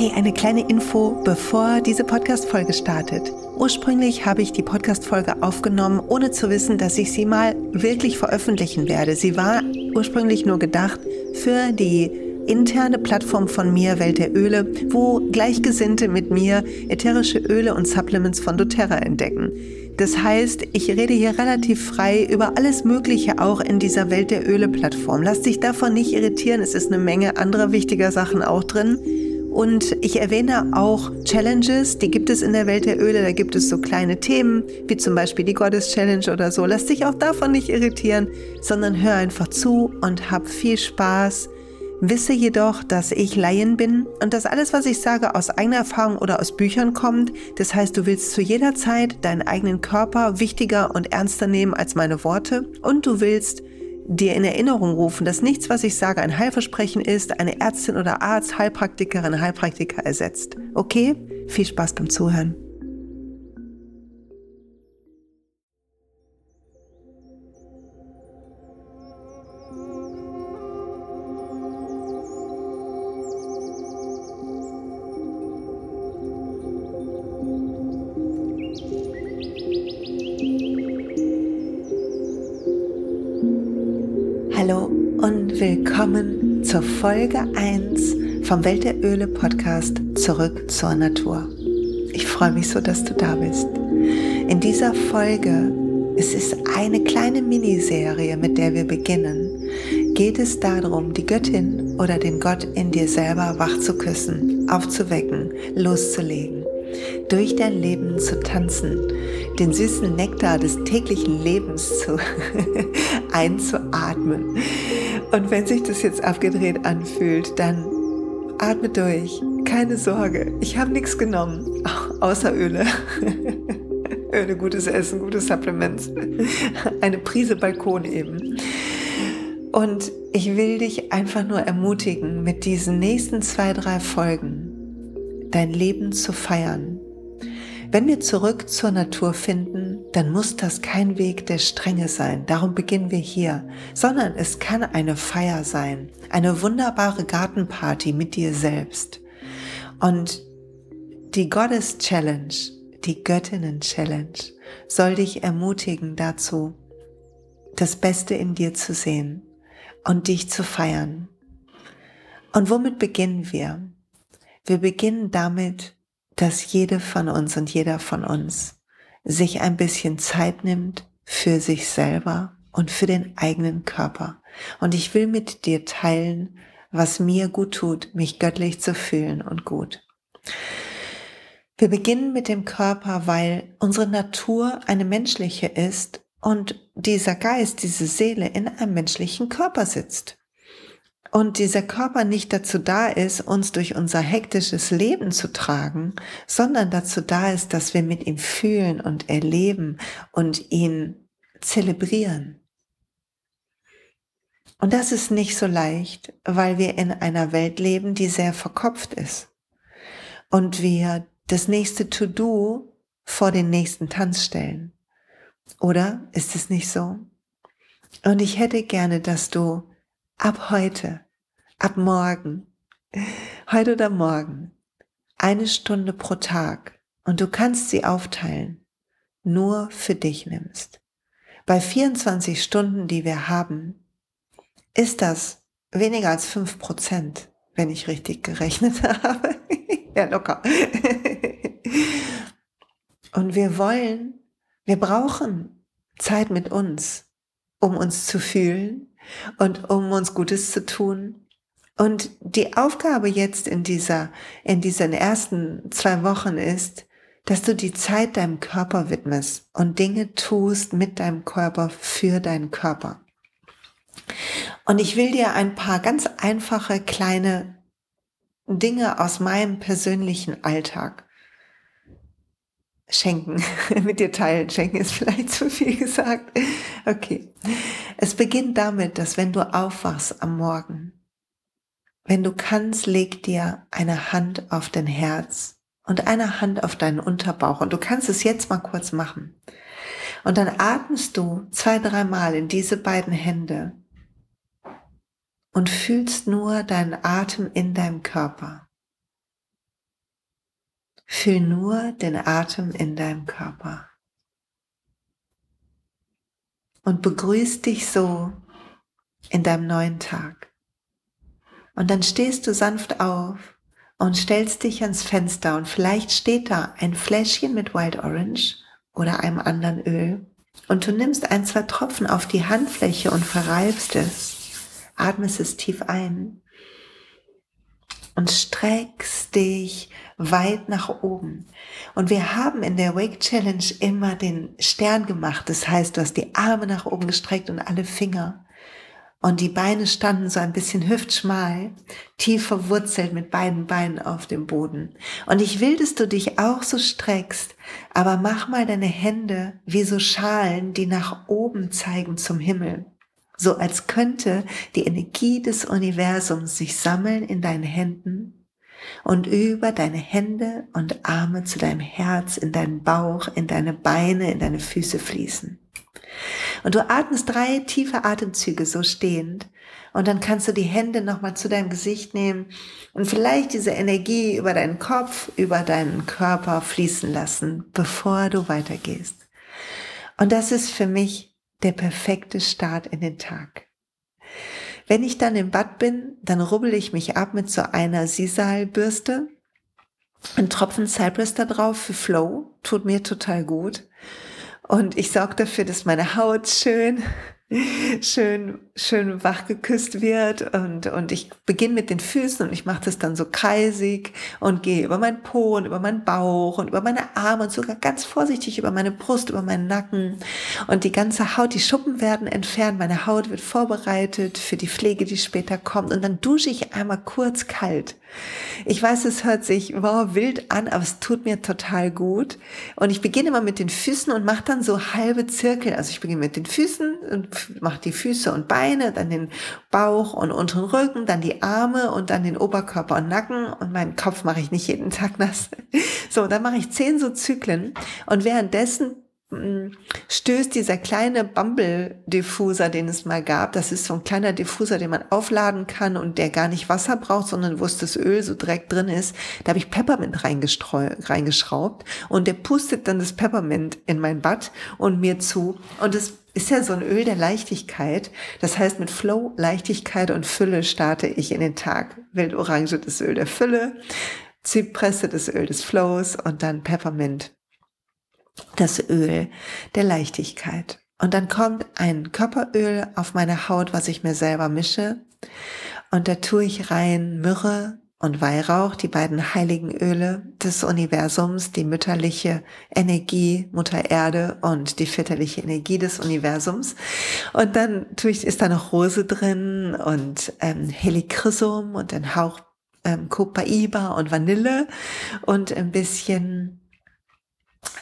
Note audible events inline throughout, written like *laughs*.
Hey, eine kleine Info, bevor diese Podcast-Folge startet. Ursprünglich habe ich die Podcast-Folge aufgenommen, ohne zu wissen, dass ich sie mal wirklich veröffentlichen werde. Sie war ursprünglich nur gedacht für die interne Plattform von mir, Welt der Öle, wo Gleichgesinnte mit mir ätherische Öle und Supplements von doTERRA entdecken. Das heißt, ich rede hier relativ frei über alles Mögliche auch in dieser Welt der Öle-Plattform. Lass dich davon nicht irritieren, es ist eine Menge anderer wichtiger Sachen auch drin. Und ich erwähne auch Challenges, die gibt es in der Welt der Öle. Da gibt es so kleine Themen, wie zum Beispiel die Goddess Challenge oder so. Lass dich auch davon nicht irritieren, sondern hör einfach zu und hab viel Spaß. Wisse jedoch, dass ich Laien bin und dass alles, was ich sage, aus eigener Erfahrung oder aus Büchern kommt. Das heißt, du willst zu jeder Zeit deinen eigenen Körper wichtiger und ernster nehmen als meine Worte und du willst dir in Erinnerung rufen, dass nichts, was ich sage, ein Heilversprechen ist, eine Ärztin oder Arzt, Heilpraktikerin, Heilpraktiker ersetzt. Okay? Viel Spaß beim Zuhören. Folge 1 vom Welt der Öle Podcast Zurück zur Natur. Ich freue mich so, dass du da bist. In dieser Folge, es ist eine kleine Miniserie, mit der wir beginnen, geht es darum, die Göttin oder den Gott in dir selber wach zu küssen, aufzuwecken, loszulegen, durch dein Leben zu tanzen, den süßen Nektar des täglichen Lebens zu *laughs* einzuatmen. Und wenn sich das jetzt abgedreht anfühlt, dann atme durch. Keine Sorge, ich habe nichts genommen, *laughs* außer Öle. *laughs* Öle, gutes Essen, gute Supplements. *laughs* Eine Prise Balkon eben. Und ich will dich einfach nur ermutigen, mit diesen nächsten zwei, drei Folgen dein Leben zu feiern. Wenn wir zurück zur Natur finden, dann muss das kein Weg der Strenge sein. Darum beginnen wir hier, sondern es kann eine Feier sein, eine wunderbare Gartenparty mit dir selbst. Und die Goddess Challenge, die Göttinnen Challenge, soll dich ermutigen dazu, das Beste in dir zu sehen und dich zu feiern. Und womit beginnen wir? Wir beginnen damit, dass jede von uns und jeder von uns sich ein bisschen Zeit nimmt für sich selber und für den eigenen Körper. Und ich will mit dir teilen, was mir gut tut, mich göttlich zu fühlen und gut. Wir beginnen mit dem Körper, weil unsere Natur eine menschliche ist und dieser Geist, diese Seele in einem menschlichen Körper sitzt und dieser Körper nicht dazu da ist, uns durch unser hektisches Leben zu tragen, sondern dazu da ist, dass wir mit ihm fühlen und erleben und ihn zelebrieren. Und das ist nicht so leicht, weil wir in einer Welt leben, die sehr verkopft ist. Und wir das nächste To-Do vor den nächsten Tanz stellen. Oder ist es nicht so? Und ich hätte gerne, dass du ab heute, ab morgen, heute oder morgen, eine Stunde pro Tag und du kannst sie aufteilen, nur für dich nimmst. Bei 24 Stunden, die wir haben, ist das weniger als fünf Prozent, wenn ich richtig gerechnet *laughs* habe. ja, locker. und wir wollen, wir brauchen Zeit mit uns, um uns zu fühlen, und um uns Gutes zu tun. Und die Aufgabe jetzt in dieser, in diesen ersten zwei Wochen ist, dass du die Zeit deinem Körper widmest und Dinge tust mit deinem Körper für deinen Körper. Und ich will dir ein paar ganz einfache kleine Dinge aus meinem persönlichen Alltag schenken, *laughs* mit dir teilen. Schenken ist vielleicht zu viel gesagt. Okay. Es beginnt damit, dass wenn du aufwachst am Morgen, wenn du kannst, leg dir eine Hand auf dein Herz und eine Hand auf deinen Unterbauch. Und du kannst es jetzt mal kurz machen. Und dann atmest du zwei, dreimal in diese beiden Hände und fühlst nur deinen Atem in deinem Körper. Fühl nur den Atem in deinem Körper. Und begrüß dich so in deinem neuen Tag. Und dann stehst du sanft auf und stellst dich ans Fenster und vielleicht steht da ein Fläschchen mit Wild Orange oder einem anderen Öl und du nimmst ein, zwei Tropfen auf die Handfläche und verreibst es, atmest es tief ein und streckst dich weit nach oben. Und wir haben in der Wake Challenge immer den Stern gemacht. Das heißt, du hast die Arme nach oben gestreckt und alle Finger. Und die Beine standen so ein bisschen hüftschmal, tief verwurzelt mit beiden Beinen auf dem Boden. Und ich will, dass du dich auch so streckst, aber mach mal deine Hände wie so Schalen, die nach oben zeigen zum Himmel. So als könnte die Energie des Universums sich sammeln in deinen Händen und über deine Hände und Arme zu deinem Herz, in deinen Bauch, in deine Beine, in deine Füße fließen. Und du atmest drei tiefe Atemzüge so stehend. Und dann kannst du die Hände nochmal zu deinem Gesicht nehmen und vielleicht diese Energie über deinen Kopf, über deinen Körper fließen lassen, bevor du weitergehst. Und das ist für mich der perfekte Start in den Tag. Wenn ich dann im Bad bin, dann rubbel ich mich ab mit so einer Sisal-Bürste. Ein Tropfen Cypress da drauf für Flow, tut mir total gut. Und ich sorge dafür, dass meine Haut schön schön, schön wach geküsst wird und, und ich beginne mit den Füßen und ich mache das dann so kreisig und gehe über meinen Po und über meinen Bauch und über meine Arme und sogar ganz vorsichtig über meine Brust, über meinen Nacken und die ganze Haut, die Schuppen werden entfernt, meine Haut wird vorbereitet für die Pflege, die später kommt und dann dusche ich einmal kurz kalt. Ich weiß, es hört sich wow, wild an, aber es tut mir total gut. Und ich beginne immer mit den Füßen und mache dann so halbe Zirkel, also ich beginne mit den Füßen und macht die Füße und Beine, dann den Bauch und unteren Rücken, dann die Arme und dann den Oberkörper und Nacken. Und meinen Kopf mache ich nicht jeden Tag nass. *laughs* So, dann mache ich zehn so Zyklen. Und währenddessen stößt dieser kleine Bumble-Diffuser, den es mal gab. Das ist so ein kleiner Diffuser, den man aufladen kann und der gar nicht Wasser braucht, sondern wo es das Öl so direkt drin ist. Da habe ich Peppermint reingeschraubt und der pustet dann das Peppermint in mein Bad und mir zu. Und es ist ja so ein Öl der Leichtigkeit. Das heißt, mit Flow, Leichtigkeit und Fülle starte ich in den Tag. Wildorange, das Öl der Fülle, Zypresse, das Öl des Flows und dann Peppermint das Öl der Leichtigkeit. Und dann kommt ein Körperöl auf meine Haut, was ich mir selber mische. Und da tue ich rein Myrrhe und Weihrauch, die beiden heiligen Öle des Universums, die mütterliche Energie, Mutter Erde und die väterliche Energie des Universums. Und dann tue ich, ist da noch Rose drin und ähm, Helichrysum und ein Hauch ähm, Copaiba und Vanille und ein bisschen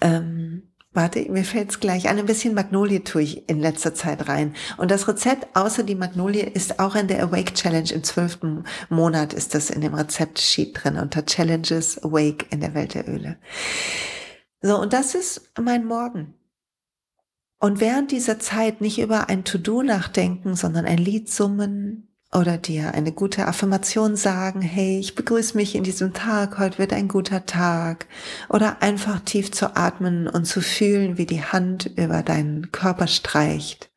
ähm, warte, mir fällt's gleich an, ein bisschen Magnolie tue ich in letzter Zeit rein. Und das Rezept außer die Magnolie ist auch in der Awake Challenge im zwölften Monat ist das in dem Rezeptsheet drin unter Challenges Awake in der Welt der Öle. So, und das ist mein Morgen. Und während dieser Zeit nicht über ein To-Do nachdenken, sondern ein Lied summen, oder dir eine gute Affirmation sagen, hey, ich begrüße mich in diesem Tag, heute wird ein guter Tag. Oder einfach tief zu atmen und zu fühlen, wie die Hand über deinen Körper streicht.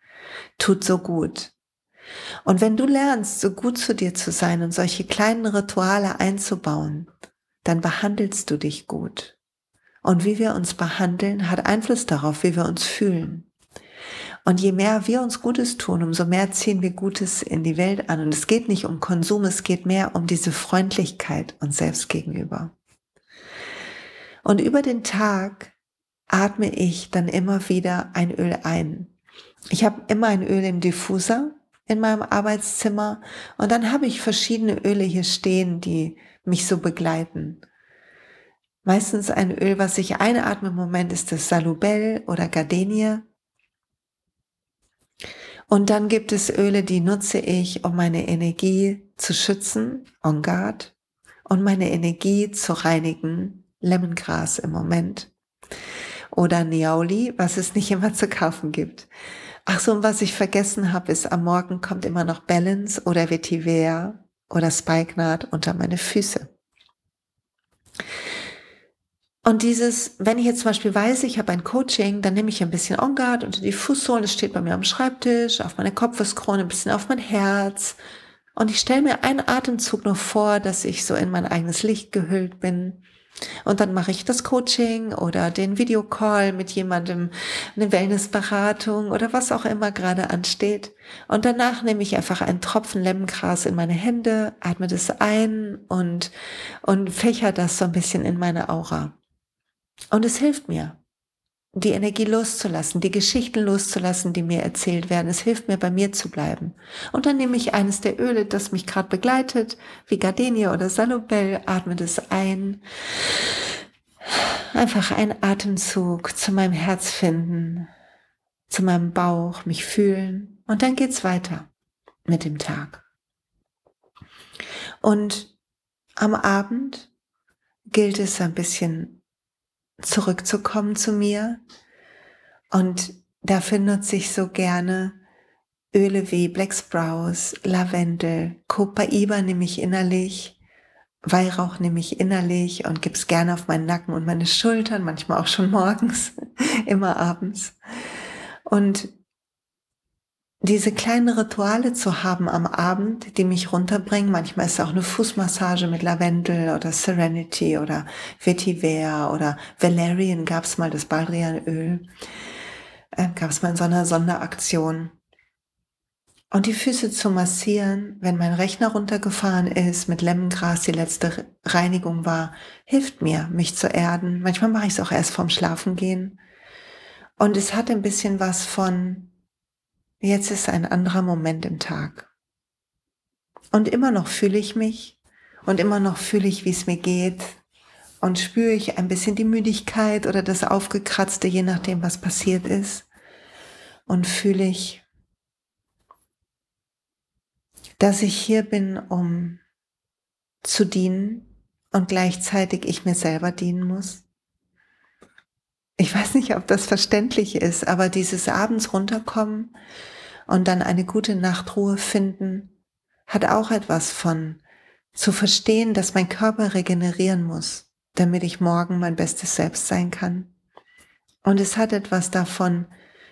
Tut so gut. Und wenn du lernst, so gut zu dir zu sein und solche kleinen Rituale einzubauen, dann behandelst du dich gut. Und wie wir uns behandeln, hat Einfluss darauf, wie wir uns fühlen. Und je mehr wir uns Gutes tun, umso mehr ziehen wir Gutes in die Welt an. Und es geht nicht um Konsum, es geht mehr um diese Freundlichkeit uns selbst gegenüber. Und über den Tag atme ich dann immer wieder ein Öl ein. Ich habe immer ein Öl im Diffuser in meinem Arbeitszimmer und dann habe ich verschiedene Öle hier stehen, die mich so begleiten. Meistens ein Öl, was ich einatme im Moment, ist das Salubell oder Gardenie. Und dann gibt es Öle, die nutze ich, um meine Energie zu schützen, on guard, und meine Energie zu reinigen, Lemongras im Moment. Oder Niauli, was es nicht immer zu kaufen gibt. Ach so, und was ich vergessen habe, ist, am Morgen kommt immer noch Balance oder Vetiver oder Spikenard unter meine Füße. Und dieses, wenn ich jetzt zum Beispiel weiß, ich habe ein Coaching, dann nehme ich ein bisschen On Guard unter die Fußsohlen, das steht bei mir am Schreibtisch, auf meine Kopfeskrone, ein bisschen auf mein Herz. Und ich stelle mir einen Atemzug nur vor, dass ich so in mein eigenes Licht gehüllt bin. Und dann mache ich das Coaching oder den Videocall mit jemandem, eine Wellnessberatung oder was auch immer gerade ansteht. Und danach nehme ich einfach einen Tropfen Lemmengras in meine Hände, atme das ein und, und fächer das so ein bisschen in meine Aura. Und es hilft mir, die Energie loszulassen, die Geschichten loszulassen, die mir erzählt werden. Es hilft mir, bei mir zu bleiben. Und dann nehme ich eines der Öle, das mich gerade begleitet, wie Gardenia oder Salobel, atme das ein. Einfach ein Atemzug zu meinem Herz finden, zu meinem Bauch, mich fühlen. Und dann geht's weiter mit dem Tag. Und am Abend gilt es ein bisschen zurückzukommen zu mir. Und dafür nutze ich so gerne Öle wie Black Sprouse, Lavendel, Copaiba nehme ich innerlich, Weihrauch nehme ich innerlich und gib's gerne auf meinen Nacken und meine Schultern, manchmal auch schon *laughs* morgens, *laughs* immer abends. Und diese kleinen Rituale zu haben am Abend, die mich runterbringen. Manchmal ist es auch eine Fußmassage mit Lavendel oder Serenity oder Vetiver oder Valerian gab es mal, das Baldrianöl. Äh, gab es mal in so einer Sonderaktion. Und die Füße zu massieren, wenn mein Rechner runtergefahren ist, mit Lemongras die letzte Reinigung war, hilft mir, mich zu erden. Manchmal mache ich es auch erst vorm Schlafengehen. Und es hat ein bisschen was von, Jetzt ist ein anderer Moment im Tag. Und immer noch fühle ich mich und immer noch fühle ich, wie es mir geht und spüre ich ein bisschen die Müdigkeit oder das Aufgekratzte, je nachdem, was passiert ist. Und fühle ich, dass ich hier bin, um zu dienen und gleichzeitig ich mir selber dienen muss. Ich weiß nicht, ob das verständlich ist, aber dieses abends runterkommen und dann eine gute Nachtruhe finden, hat auch etwas von zu verstehen, dass mein Körper regenerieren muss, damit ich morgen mein bestes Selbst sein kann. Und es hat etwas davon,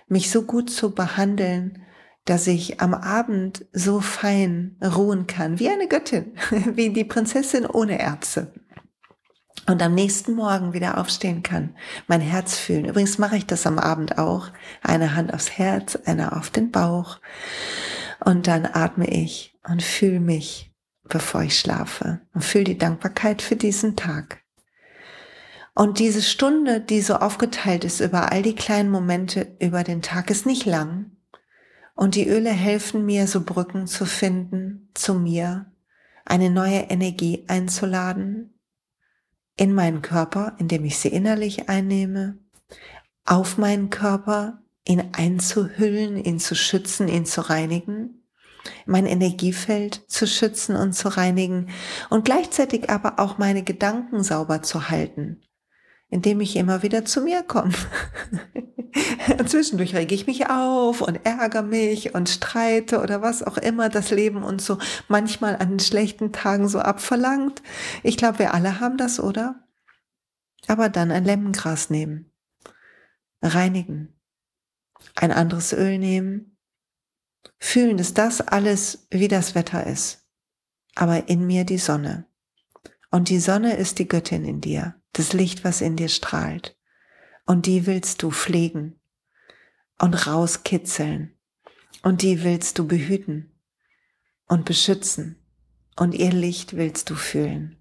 mich so gut zu behandeln, dass ich am Abend so fein ruhen kann, wie eine Göttin, *laughs* wie die Prinzessin ohne Ärzte und am nächsten Morgen wieder aufstehen kann, mein Herz fühlen. Übrigens mache ich das am Abend auch. Eine Hand aufs Herz, eine auf den Bauch. Und dann atme ich und fühle mich, bevor ich schlafe. Und fühle die Dankbarkeit für diesen Tag. Und diese Stunde, die so aufgeteilt ist über all die kleinen Momente über den Tag, ist nicht lang. Und die Öle helfen mir, so Brücken zu finden zu mir, eine neue Energie einzuladen, in meinen Körper, indem ich sie innerlich einnehme, auf meinen Körper, ihn einzuhüllen, ihn zu schützen, ihn zu reinigen, mein Energiefeld zu schützen und zu reinigen und gleichzeitig aber auch meine Gedanken sauber zu halten, indem ich immer wieder zu mir komme. *laughs* *laughs* Zwischendurch rege ich mich auf und ärgere mich und streite oder was auch immer das Leben uns so manchmal an schlechten Tagen so abverlangt. Ich glaube, wir alle haben das, oder? Aber dann ein Lemmengras nehmen, reinigen, ein anderes Öl nehmen, fühlen, dass das alles wie das Wetter ist, aber in mir die Sonne. Und die Sonne ist die Göttin in dir, das Licht, was in dir strahlt. Und die willst du pflegen und rauskitzeln. Und die willst du behüten und beschützen. Und ihr Licht willst du fühlen.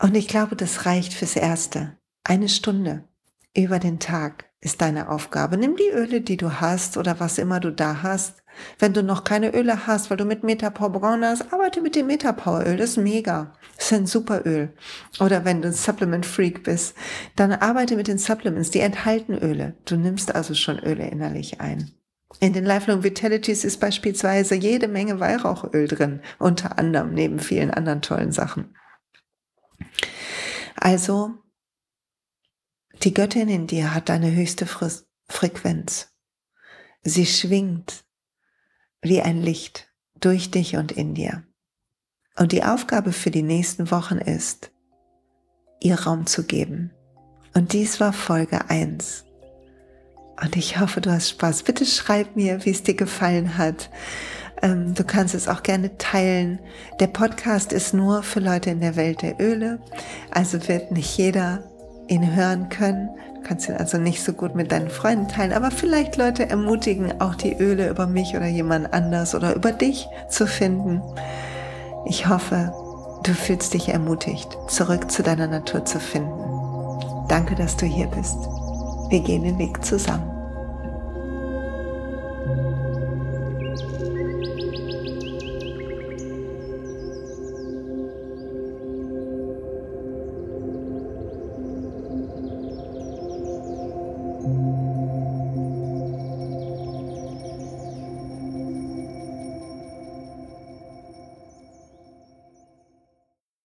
Und ich glaube, das reicht fürs Erste. Eine Stunde über den Tag ist deine Aufgabe. Nimm die Öle, die du hast oder was immer du da hast. Wenn du noch keine Öle hast, weil du mit Metapower begonnen hast, arbeite mit dem Metapower Öl. Das ist mega. Das ist ein super Öl. Oder wenn du ein Supplement Freak bist, dann arbeite mit den Supplements. Die enthalten Öle. Du nimmst also schon Öle innerlich ein. In den Lifelong Vitalities ist beispielsweise jede Menge Weihrauchöl drin, unter anderem neben vielen anderen tollen Sachen. Also, die Göttin in dir hat eine höchste Frequenz. Sie schwingt wie ein Licht durch dich und in dir. Und die Aufgabe für die nächsten Wochen ist, ihr Raum zu geben. Und dies war Folge 1. Und ich hoffe, du hast Spaß. Bitte schreib mir, wie es dir gefallen hat. Ähm, du kannst es auch gerne teilen. Der Podcast ist nur für Leute in der Welt der Öle. Also wird nicht jeder ihn hören können. Du kannst ihn also nicht so gut mit deinen Freunden teilen, aber vielleicht Leute ermutigen, auch die Öle über mich oder jemand anders oder über dich zu finden. Ich hoffe, du fühlst dich ermutigt, zurück zu deiner Natur zu finden. Danke, dass du hier bist. Wir gehen den Weg zusammen.